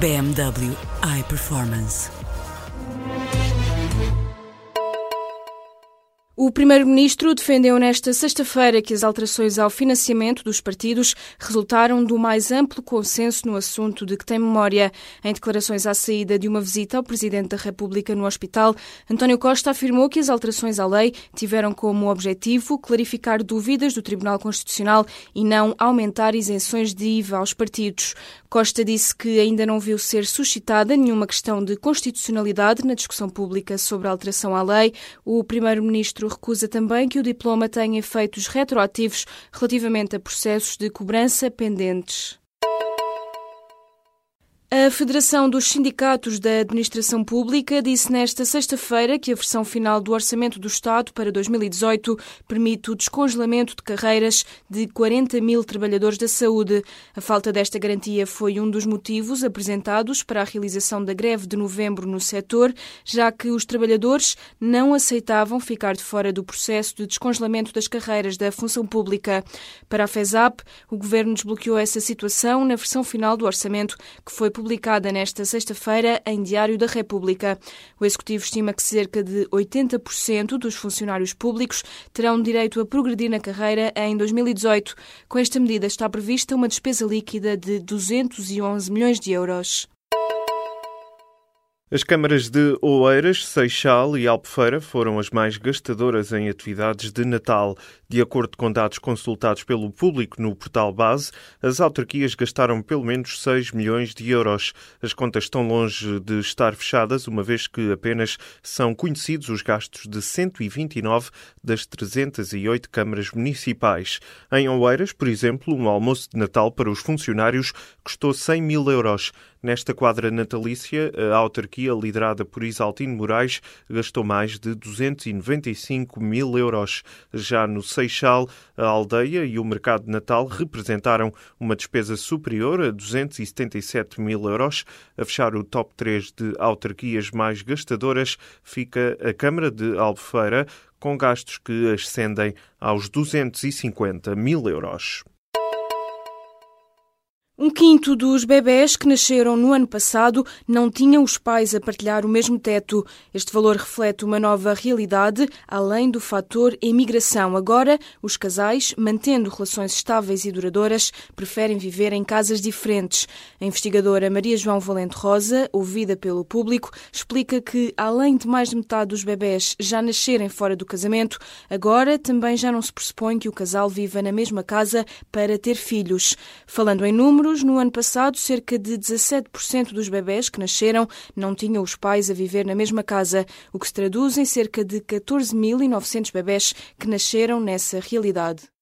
BMW iPerformance. O Primeiro-Ministro defendeu nesta sexta-feira que as alterações ao financiamento dos partidos resultaram do mais amplo consenso no assunto de que tem memória. Em declarações à saída de uma visita ao Presidente da República no hospital, António Costa afirmou que as alterações à lei tiveram como objetivo clarificar dúvidas do Tribunal Constitucional e não aumentar isenções de IVA aos partidos. Costa disse que ainda não viu ser suscitada nenhuma questão de constitucionalidade na discussão pública sobre a alteração à lei. O Primeiro-Ministro ministro recusa também que o diploma tenha efeitos retroativos relativamente a processos de cobrança pendentes. A Federação dos Sindicatos da Administração Pública disse nesta sexta-feira que a versão final do Orçamento do Estado para 2018 permite o descongelamento de carreiras de 40 mil trabalhadores da saúde. A falta desta garantia foi um dos motivos apresentados para a realização da greve de novembro no setor, já que os trabalhadores não aceitavam ficar de fora do processo de descongelamento das carreiras da função pública. Para a FESAP, o governo desbloqueou essa situação na versão final do orçamento que foi publicada publicada nesta sexta-feira em Diário da República. O Executivo estima que cerca de 80% dos funcionários públicos terão direito a progredir na carreira em 2018. Com esta medida está prevista uma despesa líquida de 211 milhões de euros. As câmaras de Oeiras, Seixal e Albufeira foram as mais gastadoras em atividades de Natal. De acordo com dados consultados pelo público no portal base, as autarquias gastaram pelo menos 6 milhões de euros. As contas estão longe de estar fechadas, uma vez que apenas são conhecidos os gastos de 129 das 308 câmaras municipais. Em Oeiras, por exemplo, um almoço de Natal para os funcionários custou 100 mil euros. Nesta quadra natalícia, a autarquia, liderada por Isaltino Moraes, gastou mais de 295 mil euros. Já no Seixal, a aldeia e o mercado de Natal representaram uma despesa superior a 277 mil euros. A fechar o top 3 de autarquias mais gastadoras fica a Câmara de Albufeira, com gastos que ascendem aos 250 mil euros. Um quinto dos bebés que nasceram no ano passado não tinham os pais a partilhar o mesmo teto. Este valor reflete uma nova realidade, além do fator imigração. Agora, os casais, mantendo relações estáveis e duradouras, preferem viver em casas diferentes. A investigadora Maria João Valente Rosa, ouvida pelo público, explica que, além de mais de metade dos bebés já nascerem fora do casamento, agora também já não se pressupõe que o casal viva na mesma casa para ter filhos. Falando em número, números, no ano passado, cerca de 17% dos bebés que nasceram não tinham os pais a viver na mesma casa, o que se traduz em cerca de 14.900 bebés que nasceram nessa realidade.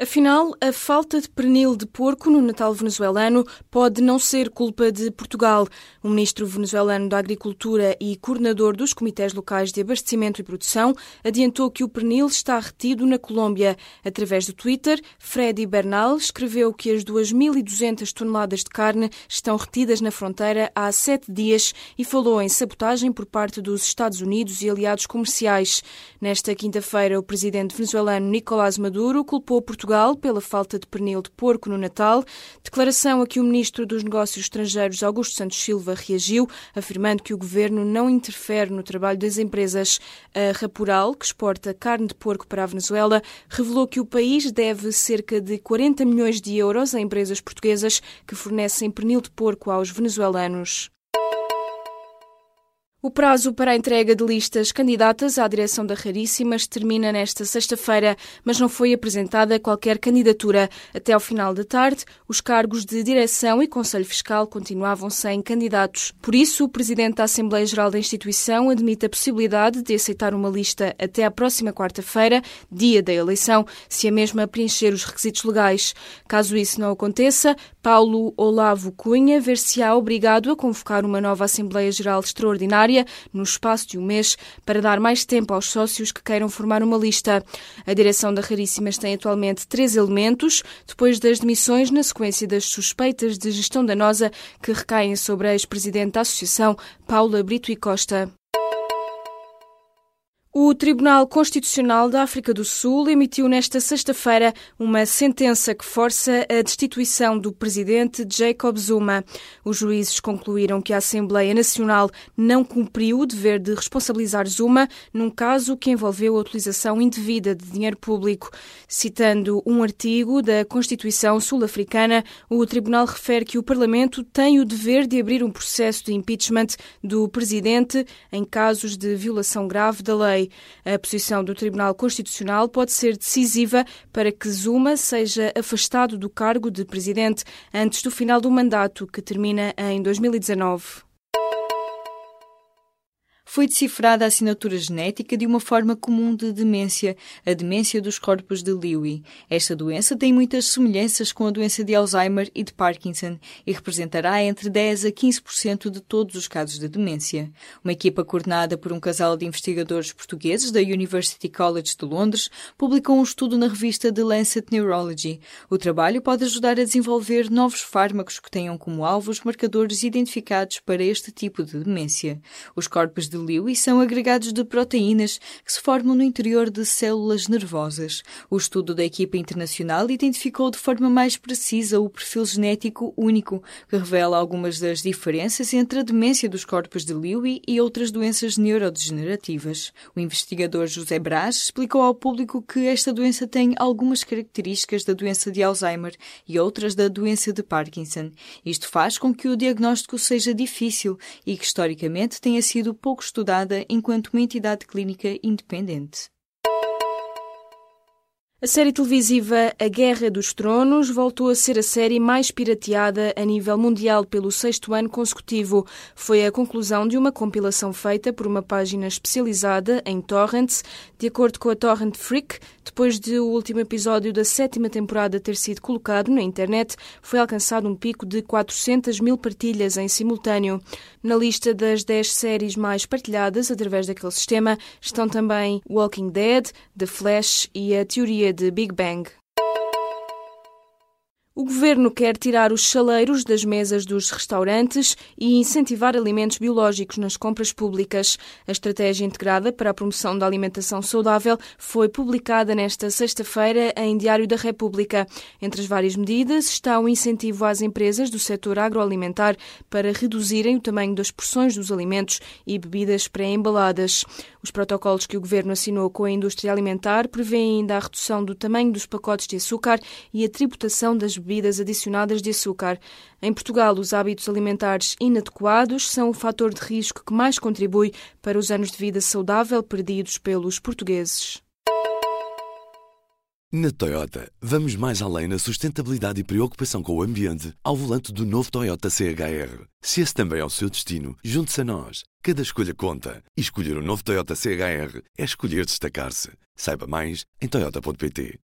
Afinal, a falta de pernil de porco no Natal venezuelano pode não ser culpa de Portugal. O ministro venezuelano da Agricultura e coordenador dos comitês locais de abastecimento e produção adiantou que o pernil está retido na Colômbia. Através do Twitter, Freddy Bernal escreveu que as 2.200 toneladas de carne estão retidas na fronteira há sete dias e falou em sabotagem por parte dos Estados Unidos e aliados comerciais. Nesta quinta-feira, o presidente venezuelano Nicolás Maduro culpou Portugal Portugal pela falta de pernil de porco no Natal, declaração a que o ministro dos Negócios Estrangeiros Augusto Santos Silva reagiu, afirmando que o governo não interfere no trabalho das empresas. A Rapural, que exporta carne de porco para a Venezuela, revelou que o país deve cerca de 40 milhões de euros a empresas portuguesas que fornecem pernil de porco aos venezuelanos. O prazo para a entrega de listas candidatas à direção da Raríssimas termina nesta sexta-feira, mas não foi apresentada qualquer candidatura. Até ao final da tarde, os cargos de direção e Conselho Fiscal continuavam sem candidatos. Por isso, o Presidente da Assembleia Geral da instituição admite a possibilidade de aceitar uma lista até à próxima quarta-feira, dia da eleição, se a mesma preencher os requisitos legais. Caso isso não aconteça, Paulo Olavo Cunha ver-se-á obrigado a convocar uma nova Assembleia Geral Extraordinária no espaço de um mês para dar mais tempo aos sócios que queiram formar uma lista. A direção da Raríssimas tem atualmente três elementos, depois das demissões na sequência das suspeitas de gestão danosa que recaem sobre a ex-presidente da Associação, Paula Brito e Costa. O Tribunal Constitucional da África do Sul emitiu nesta sexta-feira uma sentença que força a destituição do presidente Jacob Zuma. Os juízes concluíram que a Assembleia Nacional não cumpriu o dever de responsabilizar Zuma num caso que envolveu a utilização indevida de dinheiro público. Citando um artigo da Constituição sul-africana, o Tribunal refere que o Parlamento tem o dever de abrir um processo de impeachment do presidente em casos de violação grave da lei. A posição do Tribunal Constitucional pode ser decisiva para que Zuma seja afastado do cargo de presidente antes do final do mandato, que termina em 2019 foi decifrada a assinatura genética de uma forma comum de demência, a demência dos corpos de Lewy. Esta doença tem muitas semelhanças com a doença de Alzheimer e de Parkinson e representará entre 10 a 15% de todos os casos de demência. Uma equipa coordenada por um casal de investigadores portugueses da University College de Londres publicou um estudo na revista The Lancet Neurology. O trabalho pode ajudar a desenvolver novos fármacos que tenham como alvo os marcadores identificados para este tipo de demência. Os corpos de de Lewy são agregados de proteínas que se formam no interior de células nervosas. O estudo da equipa internacional identificou de forma mais precisa o perfil genético único, que revela algumas das diferenças entre a demência dos corpos de Lewy e outras doenças neurodegenerativas. O investigador José Brás explicou ao público que esta doença tem algumas características da doença de Alzheimer e outras da doença de Parkinson. Isto faz com que o diagnóstico seja difícil e que historicamente tenha sido pouco estudada enquanto uma entidade clínica independente. A série televisiva A Guerra dos Tronos voltou a ser a série mais pirateada a nível mundial pelo sexto ano consecutivo. Foi a conclusão de uma compilação feita por uma página especializada em torrents. De acordo com a Torrent Freak, depois de o último episódio da sétima temporada ter sido colocado na internet, foi alcançado um pico de 400 mil partilhas em simultâneo. Na lista das 10 séries mais partilhadas através daquele sistema estão também Walking Dead, The Flash e a Teoria de Big Bang. O governo quer tirar os saleiros das mesas dos restaurantes e incentivar alimentos biológicos nas compras públicas. A estratégia integrada para a promoção da alimentação saudável foi publicada nesta sexta-feira em Diário da República. Entre as várias medidas está o incentivo às empresas do setor agroalimentar para reduzirem o tamanho das porções dos alimentos e bebidas pré-embaladas. Os protocolos que o governo assinou com a indústria alimentar prevêem ainda a redução do tamanho dos pacotes de açúcar e a tributação das bebidas bebidas adicionadas de açúcar. Em Portugal, os hábitos alimentares inadequados são o fator de risco que mais contribui para os anos de vida saudável perdidos pelos portugueses. Na Toyota, vamos mais além na sustentabilidade e preocupação com o ambiente ao volante do novo Toyota CHR. Se esse também é o seu destino, junte-se a nós. Cada escolha conta. E escolher o um novo Toyota CHR é escolher destacar-se. Saiba mais em Toyota.pt.